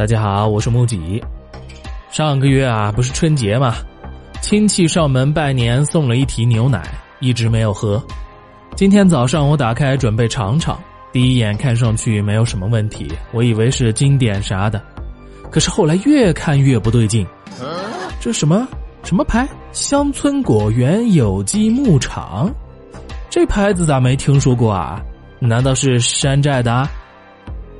大家好，我是木吉。上个月啊，不是春节嘛，亲戚上门拜年，送了一提牛奶，一直没有喝。今天早上我打开准备尝尝，第一眼看上去没有什么问题，我以为是经典啥的，可是后来越看越不对劲。这什么什么牌？乡村果园有机牧场？这牌子咋没听说过啊？难道是山寨的？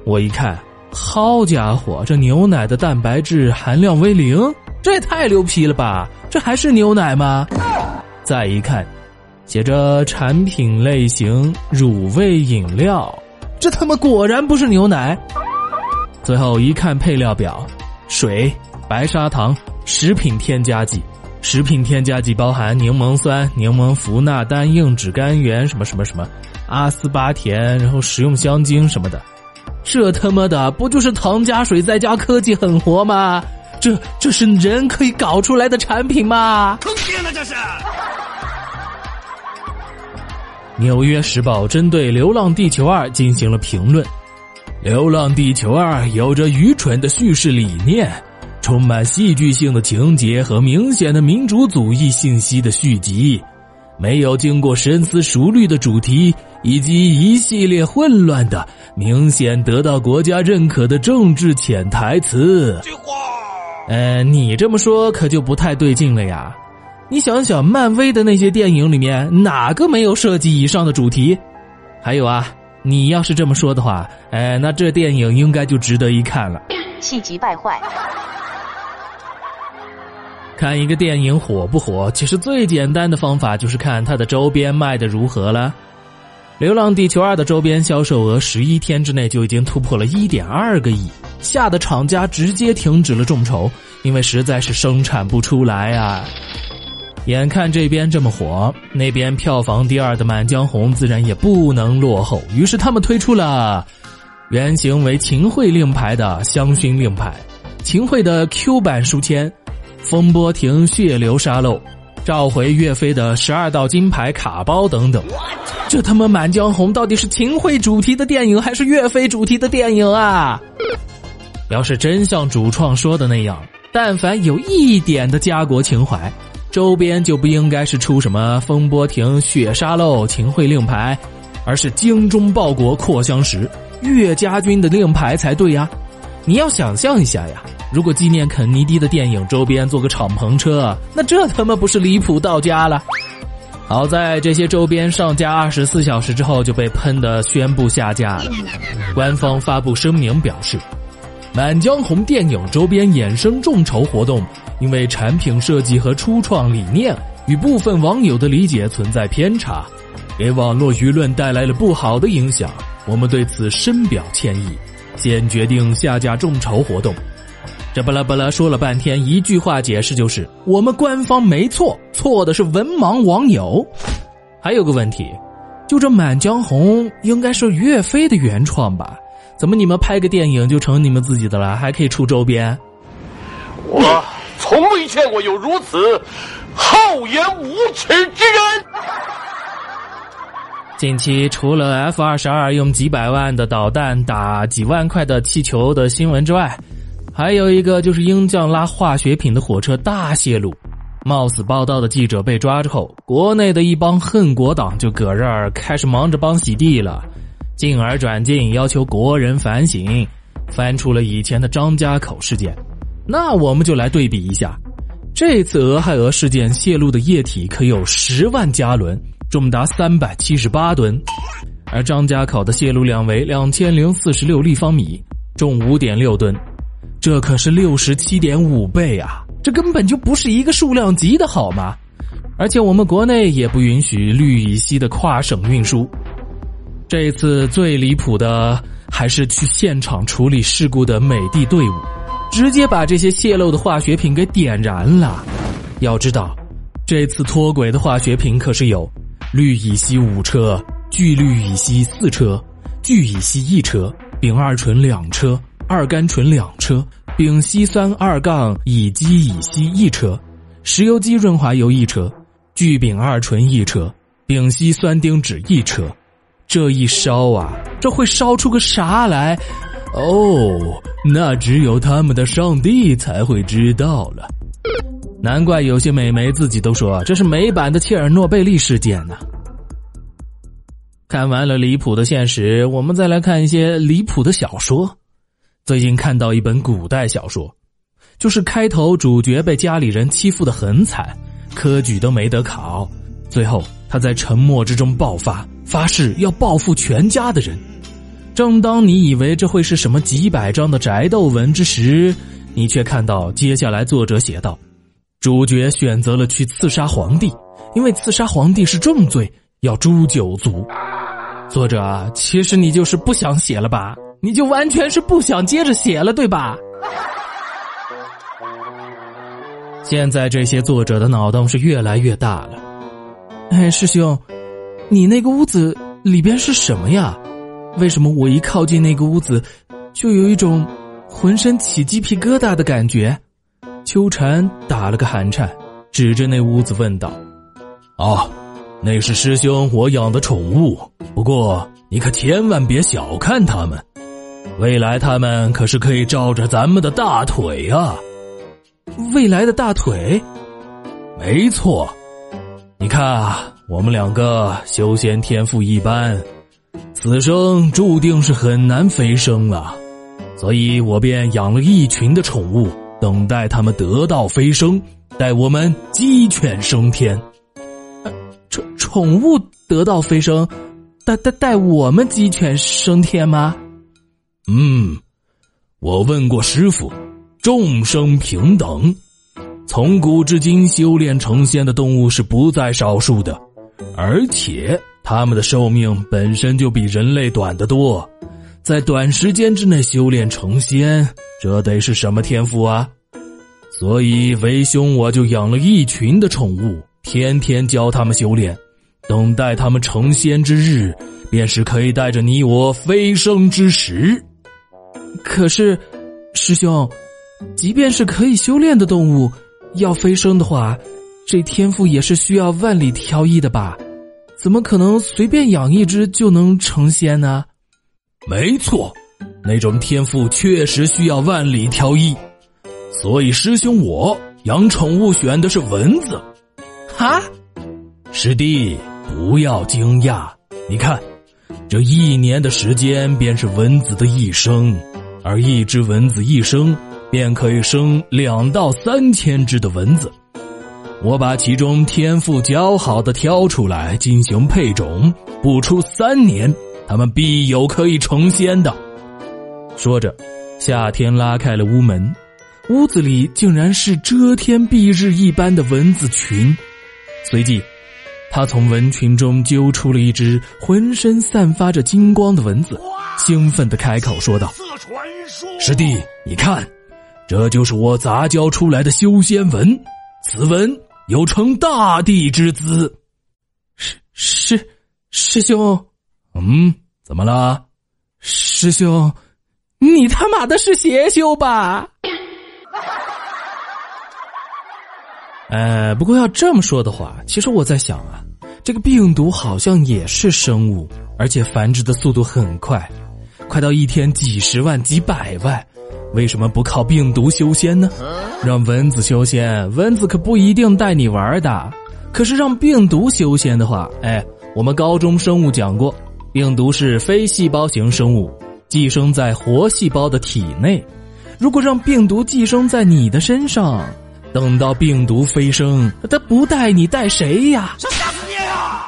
我一看。好家伙，这牛奶的蛋白质含量为零，这也太牛皮了吧！这还是牛奶吗？再一看，写着产品类型乳味饮料，这他妈果然不是牛奶。最后一看配料表，水、白砂糖、食品添加剂，食品添加剂包含柠檬酸、柠檬呋钠单硬脂甘原什么什么什么，阿斯巴甜，然后食用香精什么的。这他妈的不就是糖加水再加科技狠活吗？这这是人可以搞出来的产品吗？坑爹呢！这是。《纽约时报》针对《流浪地球二》进行了评论，《流浪地球二》有着愚蠢的叙事理念，充满戏剧性的情节和明显的民主主义信息的续集，没有经过深思熟虑的主题。以及一系列混乱的、明显得到国家认可的政治潜台词。呃，你这么说可就不太对劲了呀！你想想，漫威的那些电影里面哪个没有涉及以上的主题？还有啊，你要是这么说的话，哎，那这电影应该就值得一看了。气急败坏。看一个电影火不火，其实最简单的方法就是看它的周边卖的如何了。《流浪地球二》的周边销售额十一天之内就已经突破了一点二个亿，吓得厂家直接停止了众筹，因为实在是生产不出来啊！眼看这边这么火，那边票房第二的《满江红》自然也不能落后，于是他们推出了原型为秦桧令牌的香薰令牌，秦桧的 Q 版书签，风波亭血流沙漏。召回岳飞的十二道金牌卡包等等，这他妈《满江红》到底是秦桧主题的电影还是岳飞主题的电影啊？要是真像主创说的那样，但凡有一点的家国情怀，周边就不应该是出什么风波亭血沙漏秦桧令牌，而是精忠报国扩香石岳家军的令牌才对呀！你要想象一下呀。如果纪念肯尼迪的电影周边做个敞篷车，那这他妈不是离谱到家了？好在这些周边上架二十四小时之后就被喷的宣布下架了。官方发布声明表示，《满江红》电影周边衍生众筹活动，因为产品设计和初创理念与部分网友的理解存在偏差，给网络舆论带来了不好的影响，我们对此深表歉意，现决定下架众筹活动。这巴拉巴拉说了半天，一句话解释就是我们官方没错，错的是文盲网友。还有个问题，就这《满江红》应该是岳飞的原创吧？怎么你们拍个电影就成你们自己的了，还可以出周边？我从未见过有如此厚颜无耻之人。近期除了 F 二十二用几百万的导弹打几万块的气球的新闻之外，还有一个就是鹰将拉化学品的火车大泄露，冒死报道的记者被抓之后，国内的一帮恨国党就搁这儿开始忙着帮洗地了，进而转进要求国人反省，翻出了以前的张家口事件。那我们就来对比一下，这次俄亥俄事件泄露的液体可有十万加仑，重达三百七十八吨，而张家口的泄露量为两千零四十六立方米，重五点六吨。这可是六十七点五倍啊！这根本就不是一个数量级的好吗？而且我们国内也不允许氯乙烯的跨省运输。这次最离谱的还是去现场处理事故的美的队伍，直接把这些泄漏的化学品给点燃了。要知道，这次脱轨的化学品可是有氯乙烯五车、聚氯乙烯四车、聚乙烯一车、丙二醇两车。二甘醇两车，丙烯酸二杠乙基乙烯一车，石油基润滑油一车，聚丙二醇一车，丙烯酸丁酯一车。这一烧啊，这会烧出个啥来？哦，那只有他们的上帝才会知道了。难怪有些美眉自己都说这是美版的切尔诺贝利事件呢。看完了离谱的现实，我们再来看一些离谱的小说。最近看到一本古代小说，就是开头主角被家里人欺负的很惨，科举都没得考，最后他在沉默之中爆发，发誓要报复全家的人。正当你以为这会是什么几百章的宅斗文之时，你却看到接下来作者写道：主角选择了去刺杀皇帝，因为刺杀皇帝是重罪，要诛九族。作者，其实你就是不想写了吧？你就完全是不想接着写了，对吧？现在这些作者的脑洞是越来越大了。哎，师兄，你那个屋子里边是什么呀？为什么我一靠近那个屋子，就有一种浑身起鸡皮疙瘩的感觉？秋蝉打了个寒颤，指着那屋子问道：“哦，那是师兄我养的宠物，不过你可千万别小看它们。”未来他们可是可以照着咱们的大腿啊！未来的大腿，没错。你看啊，我们两个修仙天赋一般，此生注定是很难飞升了，所以我便养了一群的宠物，等待他们得道飞升，待我们鸡犬升天。宠宠物得道飞升，带带带我们鸡犬升天吗？嗯，我问过师傅，众生平等，从古至今修炼成仙的动物是不在少数的，而且他们的寿命本身就比人类短得多，在短时间之内修炼成仙，这得是什么天赋啊？所以为兄我就养了一群的宠物，天天教他们修炼，等待他们成仙之日，便是可以带着你我飞升之时。可是，师兄，即便是可以修炼的动物，要飞升的话，这天赋也是需要万里挑一的吧？怎么可能随便养一只就能成仙呢？没错，那种天赋确实需要万里挑一，所以师兄我养宠物选的是蚊子。哈，师弟不要惊讶，你看，这一年的时间便是蚊子的一生。而一只蚊子一生便可以生两到三千只的蚊子，我把其中天赋较好的挑出来进行配种，不出三年，它们必有可以成仙的。说着，夏天拉开了屋门，屋子里竟然是遮天蔽日一般的蚊子群，随即。他从蚊群中揪出了一只浑身散发着金光的蚊子，兴奋的开口说道：“师弟，你看，这就是我杂交出来的修仙蚊，此蚊有成大帝之姿。”师师师兄，嗯，怎么了？师兄，你他妈的是邪修吧？呃，不过要这么说的话，其实我在想啊，这个病毒好像也是生物，而且繁殖的速度很快，快到一天几十万、几百万。为什么不靠病毒修仙呢？让蚊子修仙，蚊子可不一定带你玩的。可是让病毒修仙的话，哎，我们高中生物讲过，病毒是非细胞型生物，寄生在活细胞的体内。如果让病毒寄生在你的身上，等到病毒飞升，他不带你带谁呀？想吓死你呀！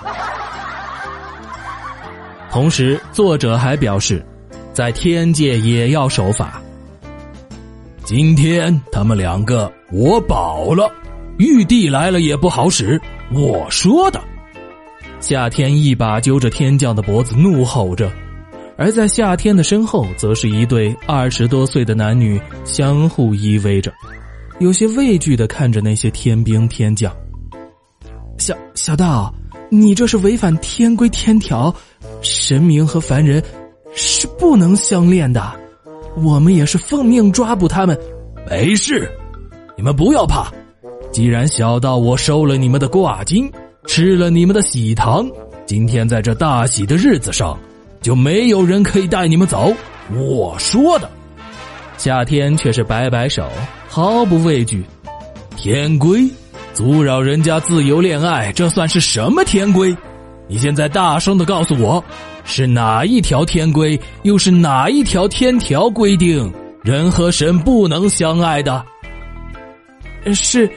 同时，作者还表示，在天界也要守法。今天他们两个我保了，玉帝来了也不好使。我说的。夏天一把揪着天将的脖子，怒吼着；而在夏天的身后，则是一对二十多岁的男女相互依偎着。有些畏惧的看着那些天兵天将。小小道，你这是违反天规天条，神明和凡人是不能相恋的。我们也是奉命抓捕他们。没事，你们不要怕。既然小道我收了你们的挂金，吃了你们的喜糖，今天在这大喜的日子上，就没有人可以带你们走。我说的。夏天却是摆摆手，毫不畏惧。天规，阻扰人家自由恋爱，这算是什么天规？你现在大声的告诉我，是哪一条天规，又是哪一条天条规定人和神不能相爱的？是，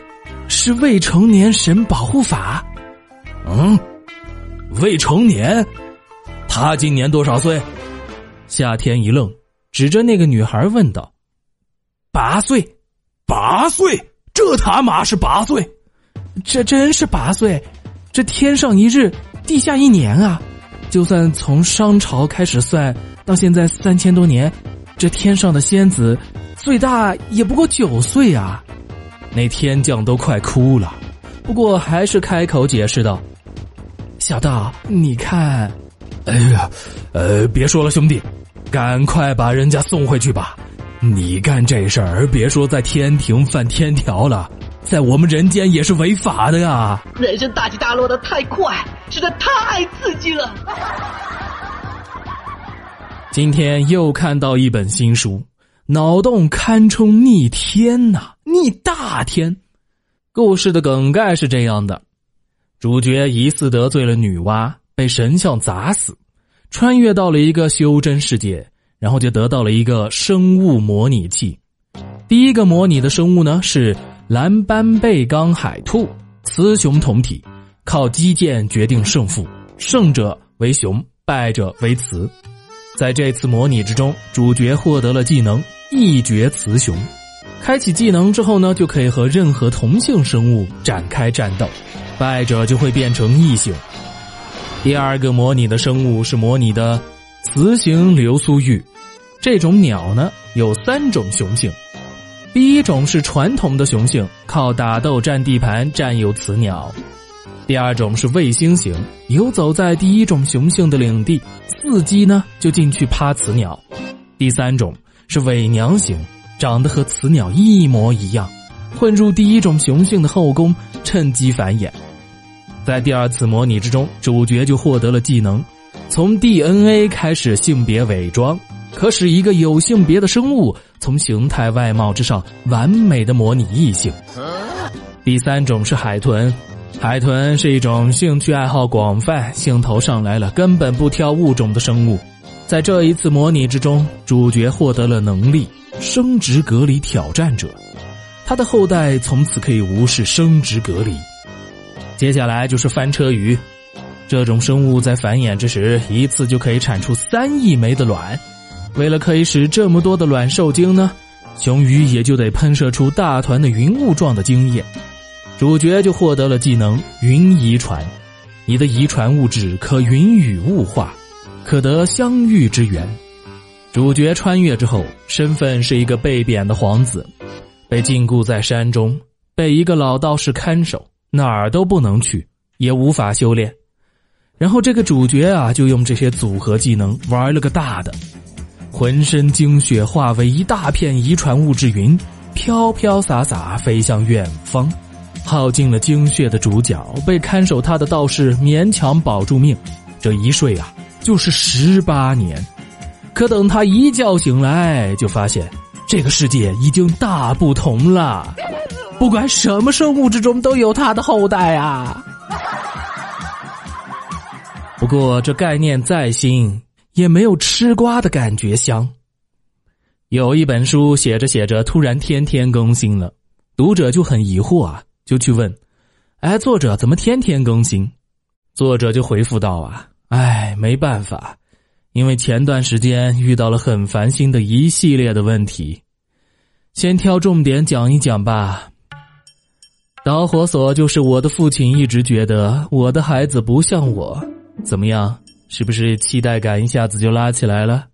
是未成年神保护法。嗯，未成年，他今年多少岁？夏天一愣，指着那个女孩问道：“八岁，八岁，这他妈是八岁？这真是八岁？这天上一日。”地下一年啊，就算从商朝开始算到现在三千多年，这天上的仙子最大也不过九岁啊！那天将都快哭了，不过还是开口解释道：“小道，你看，哎呀，呃，别说了，兄弟，赶快把人家送回去吧！你干这事儿，别说在天庭犯天条了。”在我们人间也是违法的呀！人生大起大落的太快，实在太刺激了。今天又看到一本新书，脑洞堪称逆天呐，逆大天。故事的梗概是这样的：主角疑似得罪了女娲，被神像砸死，穿越到了一个修真世界，然后就得到了一个生物模拟器。第一个模拟的生物呢是。蓝斑背钢海兔，雌雄同体，靠击剑决定胜负，胜者为雄，败者为雌。在这次模拟之中，主角获得了技能一决雌雄。开启技能之后呢，就可以和任何同性生物展开战斗，败者就会变成异性。第二个模拟的生物是模拟的雌形流苏玉，这种鸟呢有三种雄性。第一种是传统的雄性，靠打斗占地盘，占有雌鸟；第二种是卫星型，游走在第一种雄性的领地，伺机呢就进去趴雌鸟；第三种是伪娘型，长得和雌鸟一模一样，混入第一种雄性的后宫，趁机繁衍。在第二次模拟之中，主角就获得了技能，从 DNA 开始性别伪装。可使一个有性别的生物从形态外貌之上完美的模拟异性。第三种是海豚，海豚是一种兴趣爱好广泛、兴头上来了根本不挑物种的生物。在这一次模拟之中，主角获得了能力——生殖隔离挑战者，他的后代从此可以无视生殖隔离。接下来就是翻车鱼，这种生物在繁衍之时，一次就可以产出三亿枚的卵。为了可以使这么多的卵受精呢，雄鱼也就得喷射出大团的云雾状的精液，主角就获得了技能云遗传，你的遗传物质可云雨雾化，可得相遇之缘。主角穿越之后，身份是一个被贬的皇子，被禁锢在山中，被一个老道士看守，哪儿都不能去，也无法修炼。然后这个主角啊，就用这些组合技能玩了个大的。浑身精血化为一大片遗传物质云，飘飘洒洒飞向远方。耗尽了精血的主角被看守他的道士勉强保住命，这一睡啊就是十八年。可等他一觉醒来，就发现这个世界已经大不同了。不管什么生物之中都有他的后代啊。不过这概念再新。也没有吃瓜的感觉香。有一本书写着写着，突然天天更新了，读者就很疑惑啊，就去问：“哎，作者怎么天天更新？”作者就回复道：“啊，哎，没办法，因为前段时间遇到了很烦心的一系列的问题，先挑重点讲一讲吧。导火索就是我的父亲一直觉得我的孩子不像我，怎么样？”是不是期待感一下子就拉起来了？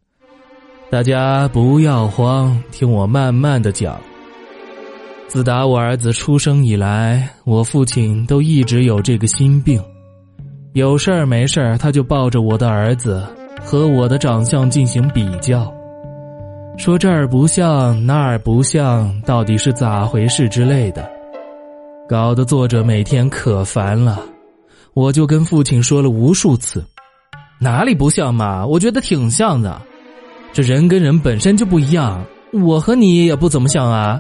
大家不要慌，听我慢慢的讲。自打我儿子出生以来，我父亲都一直有这个心病，有事儿没事儿他就抱着我的儿子和我的长相进行比较，说这儿不像那儿不像，到底是咋回事之类的，搞得作者每天可烦了。我就跟父亲说了无数次。哪里不像嘛？我觉得挺像的。这人跟人本身就不一样，我和你也不怎么像啊，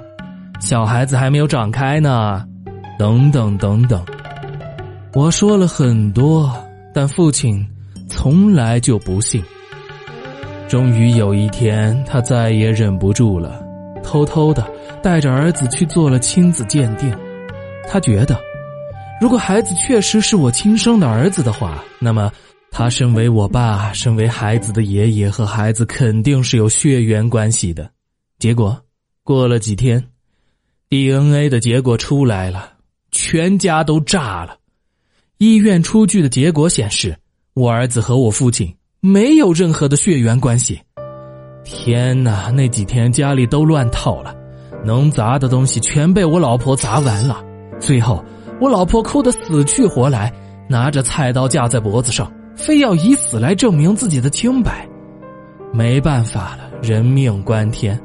小孩子还没有长开呢，等等等等。我说了很多，但父亲从来就不信。终于有一天，他再也忍不住了，偷偷的带着儿子去做了亲子鉴定。他觉得，如果孩子确实是我亲生的儿子的话，那么他身为我爸、身为孩子的爷爷和孩子肯定是有血缘关系的。结果过了几天，DNA 的结果出来了，全家都炸了。医院出具的结果显示，我儿子和我父亲。没有任何的血缘关系，天哪！那几天家里都乱套了，能砸的东西全被我老婆砸完了。最后，我老婆哭得死去活来，拿着菜刀架在脖子上，非要以死来证明自己的清白。没办法了，人命关天，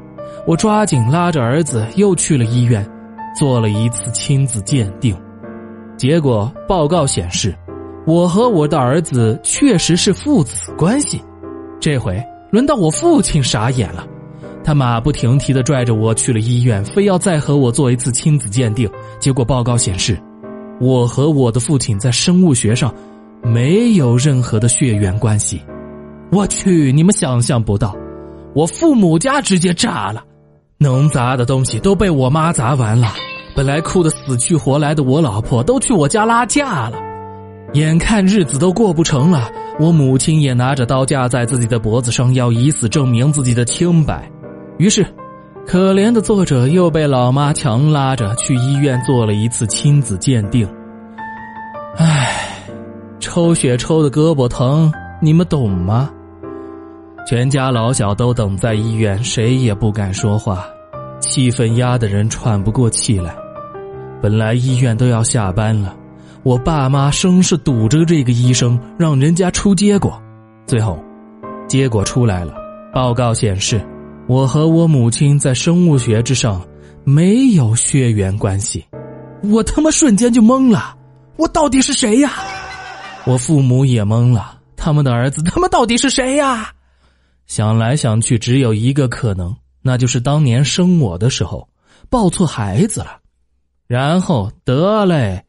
我抓紧拉着儿子又去了医院，做了一次亲子鉴定，结果报告显示。我和我的儿子确实是父子关系，这回轮到我父亲傻眼了，他马不停蹄的拽着我去了医院，非要再和我做一次亲子鉴定。结果报告显示，我和我的父亲在生物学上没有任何的血缘关系。我去，你们想象不到，我父母家直接炸了，能砸的东西都被我妈砸完了。本来哭得死去活来的我老婆都去我家拉架了。眼看日子都过不成了，我母亲也拿着刀架在自己的脖子上，要以死证明自己的清白。于是，可怜的作者又被老妈强拉着去医院做了一次亲子鉴定。唉，抽血抽的胳膊疼，你们懂吗？全家老小都等在医院，谁也不敢说话，气氛压得人喘不过气来。本来医院都要下班了。我爸妈生是堵着这个医生，让人家出结果。最后，结果出来了，报告显示，我和我母亲在生物学之上没有血缘关系。我他妈瞬间就懵了，我到底是谁呀？我父母也懵了，他们的儿子他妈到底是谁呀？想来想去，只有一个可能，那就是当年生我的时候抱错孩子了，然后得嘞。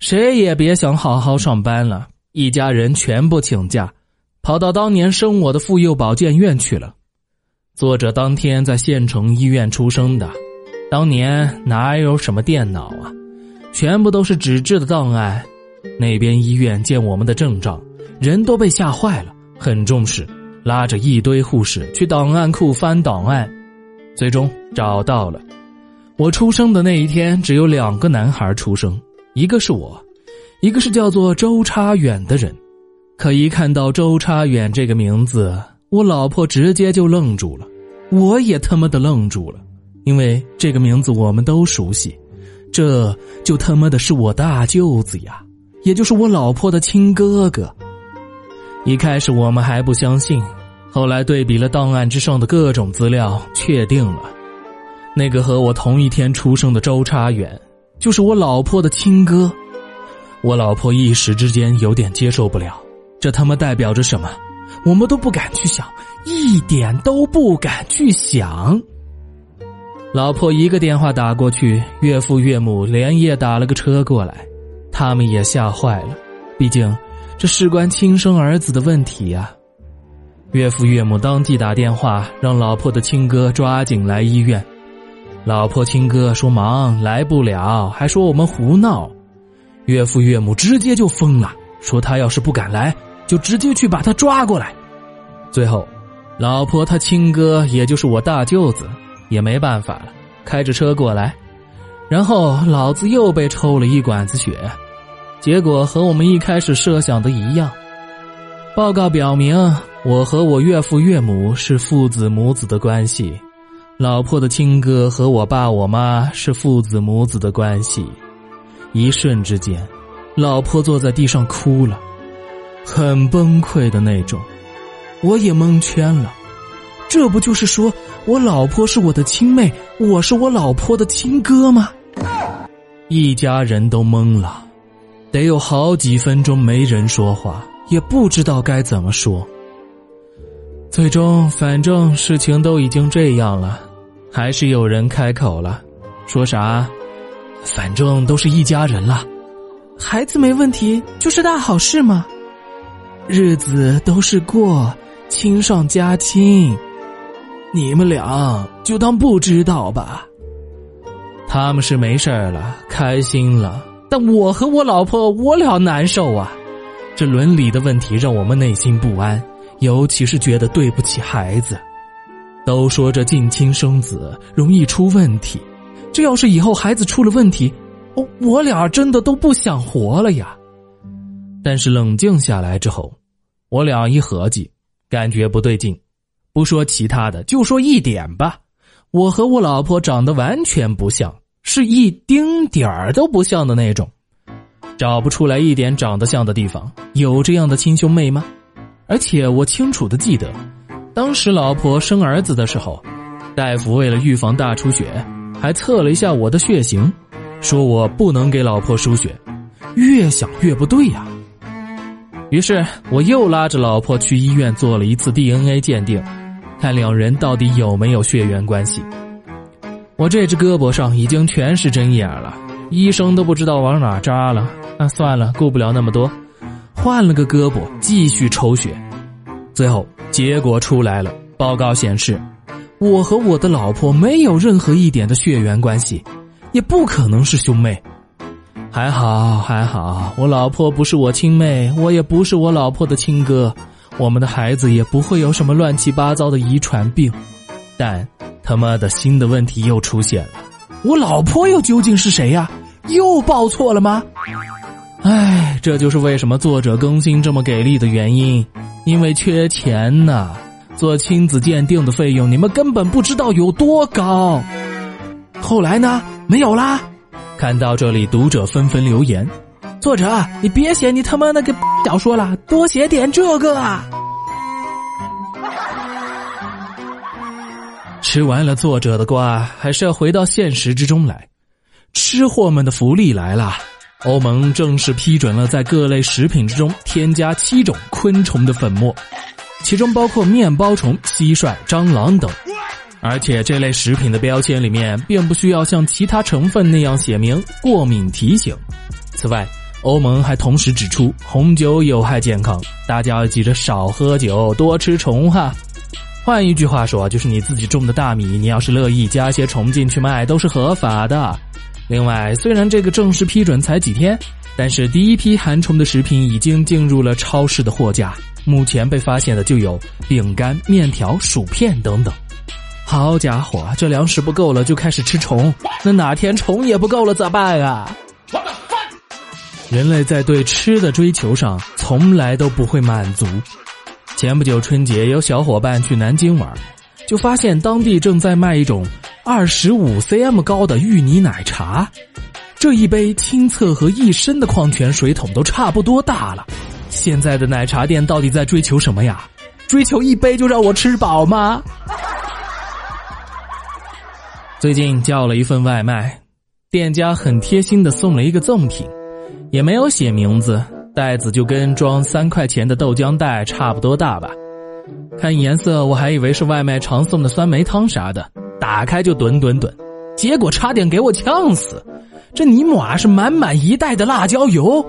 谁也别想好好上班了，一家人全部请假，跑到当年生我的妇幼保健院去了。作者当天在县城医院出生的，当年哪有什么电脑啊，全部都是纸质的档案。那边医院见我们的症状，人都被吓坏了，很重视，拉着一堆护士去档案库翻档案，最终找到了。我出生的那一天，只有两个男孩出生。一个是我，一个是叫做周差远的人。可一看到周差远这个名字，我老婆直接就愣住了，我也他妈的愣住了，因为这个名字我们都熟悉，这就他妈的是我大舅子呀，也就是我老婆的亲哥哥。一开始我们还不相信，后来对比了档案之上的各种资料，确定了，那个和我同一天出生的周差远。就是我老婆的亲哥，我老婆一时之间有点接受不了，这他妈代表着什么？我们都不敢去想，一点都不敢去想。老婆一个电话打过去，岳父岳母连夜打了个车过来，他们也吓坏了，毕竟这事关亲生儿子的问题呀。岳父岳母当即打电话让老婆的亲哥抓紧来医院。老婆亲哥说忙来不了，还说我们胡闹。岳父岳母直接就疯了，说他要是不敢来，就直接去把他抓过来。最后，老婆他亲哥，也就是我大舅子，也没办法了，开着车过来。然后老子又被抽了一管子血，结果和我们一开始设想的一样。报告表明，我和我岳父岳母是父子母子的关系。老婆的亲哥和我爸我妈是父子母子的关系，一瞬之间，老婆坐在地上哭了，很崩溃的那种，我也蒙圈了，这不就是说我老婆是我的亲妹，我是我老婆的亲哥吗？一家人都懵了，得有好几分钟没人说话，也不知道该怎么说。最终，反正事情都已经这样了，还是有人开口了，说啥？反正都是一家人了，孩子没问题就是大好事嘛。日子都是过，亲上加亲，你们俩就当不知道吧。他们是没事了，开心了，但我和我老婆，我俩难受啊。这伦理的问题让我们内心不安，尤其是觉得对不起孩子。都说这近亲生子容易出问题，这要是以后孩子出了问题，我我俩真的都不想活了呀。但是冷静下来之后，我俩一合计，感觉不对劲。不说其他的，就说一点吧。我和我老婆长得完全不像，是一丁点儿都不像的那种，找不出来一点长得像的地方。有这样的亲兄妹吗？而且我清楚的记得，当时老婆生儿子的时候，大夫为了预防大出血，还测了一下我的血型，说我不能给老婆输血。越想越不对呀，于是我又拉着老婆去医院做了一次 DNA 鉴定。看两人到底有没有血缘关系？我这只胳膊上已经全是针眼了，医生都不知道往哪扎了。那算了，顾不了那么多，换了个胳膊继续抽血。最后结果出来了，报告显示，我和我的老婆没有任何一点的血缘关系，也不可能是兄妹。还好还好，我老婆不是我亲妹，我也不是我老婆的亲哥。我们的孩子也不会有什么乱七八糟的遗传病，但他妈的新的问题又出现了。我老婆又究竟是谁呀？又报错了吗？唉，这就是为什么作者更新这么给力的原因，因为缺钱呐。做亲子鉴定的费用，你们根本不知道有多高。后来呢？没有啦。看到这里，读者纷纷留言。作者，你别写你他妈那个小说了，多写点这个啊！吃完了作者的瓜，还是要回到现实之中来。吃货们的福利来了，欧盟正式批准了在各类食品之中添加七种昆虫的粉末，其中包括面包虫、蟋蟀、蟑螂等。而且这类食品的标签里面并不需要像其他成分那样写明过敏提醒。此外，欧盟还同时指出，红酒有害健康，大家要记着少喝酒，多吃虫哈。换一句话说，就是你自己种的大米，你要是乐意加些虫进去卖，都是合法的。另外，虽然这个正式批准才几天，但是第一批含虫的食品已经进入了超市的货架。目前被发现的就有饼干、面条、薯片等等。好家伙，这粮食不够了就开始吃虫，那哪天虫也不够了咋办啊？人类在对吃的追求上从来都不会满足。前不久春节，有小伙伴去南京玩，就发现当地正在卖一种二十五 cm 高的芋泥奶茶，这一杯清澈和一身的矿泉水桶都差不多大了。现在的奶茶店到底在追求什么呀？追求一杯就让我吃饱吗？最近叫了一份外卖，店家很贴心的送了一个赠品。也没有写名字，袋子就跟装三块钱的豆浆袋差不多大吧。看颜色，我还以为是外卖常送的酸梅汤啥的，打开就吨吨吨，结果差点给我呛死。这尼玛是满满一袋的辣椒油，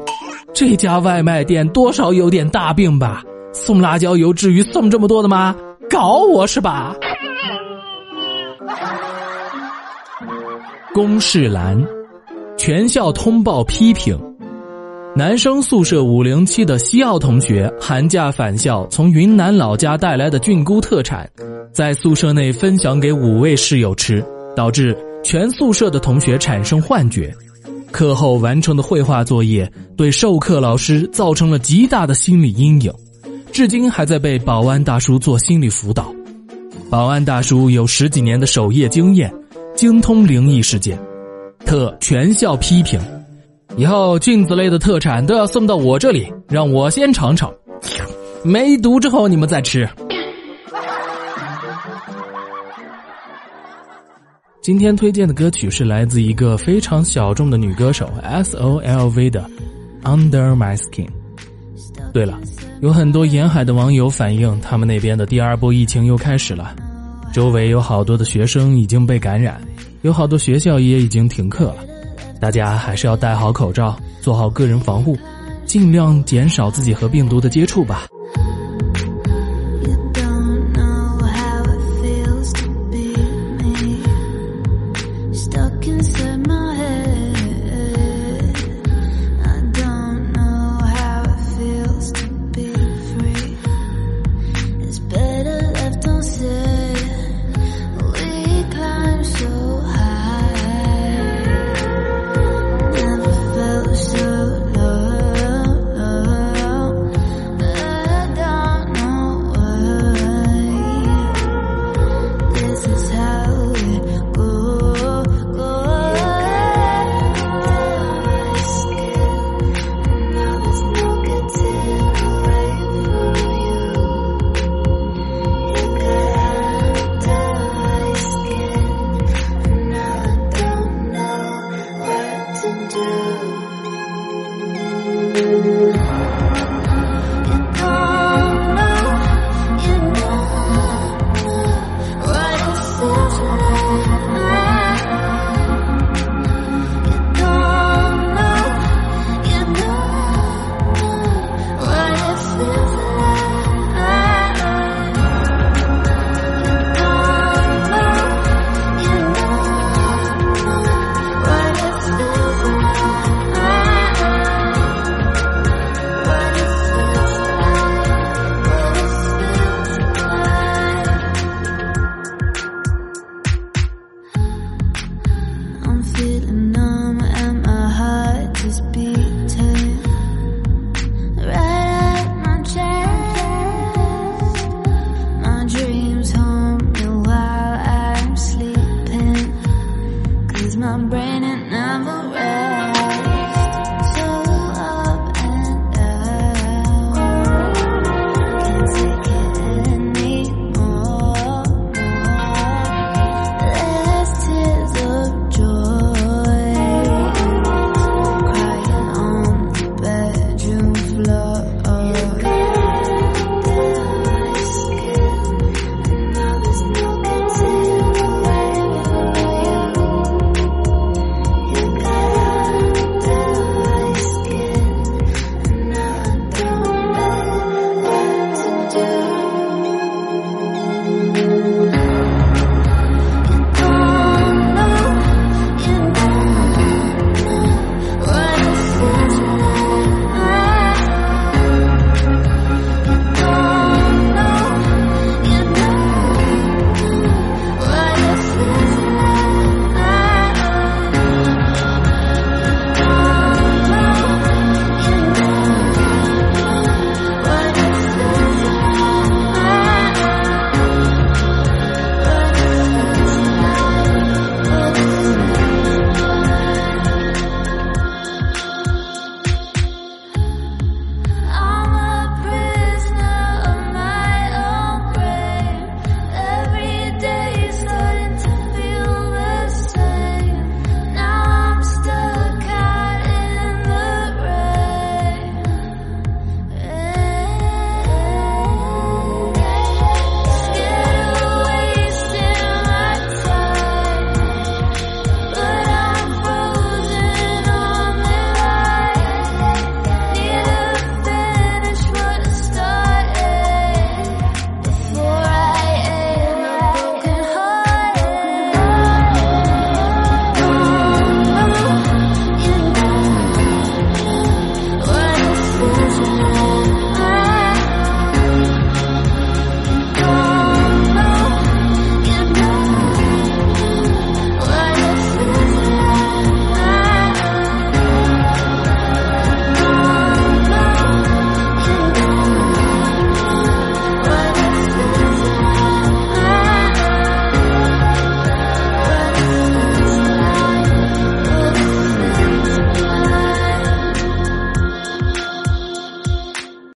这家外卖店多少有点大病吧？送辣椒油至于送这么多的吗？搞我是吧？公示栏，全校通报批评。男生宿舍五零七的西奥同学寒假返校，从云南老家带来的菌菇特产，在宿舍内分享给五位室友吃，导致全宿舍的同学产生幻觉。课后完成的绘画作业对授课老师造成了极大的心理阴影，至今还在被保安大叔做心理辅导。保安大叔有十几年的守夜经验，精通灵异事件，特全校批评。以后菌子类的特产都要送到我这里，让我先尝尝，没毒之后你们再吃。今天推荐的歌曲是来自一个非常小众的女歌手 S O L V 的《Under My Skin》。对了，有很多沿海的网友反映，他们那边的第二波疫情又开始了，周围有好多的学生已经被感染，有好多学校也已经停课了。大家还是要戴好口罩，做好个人防护，尽量减少自己和病毒的接触吧。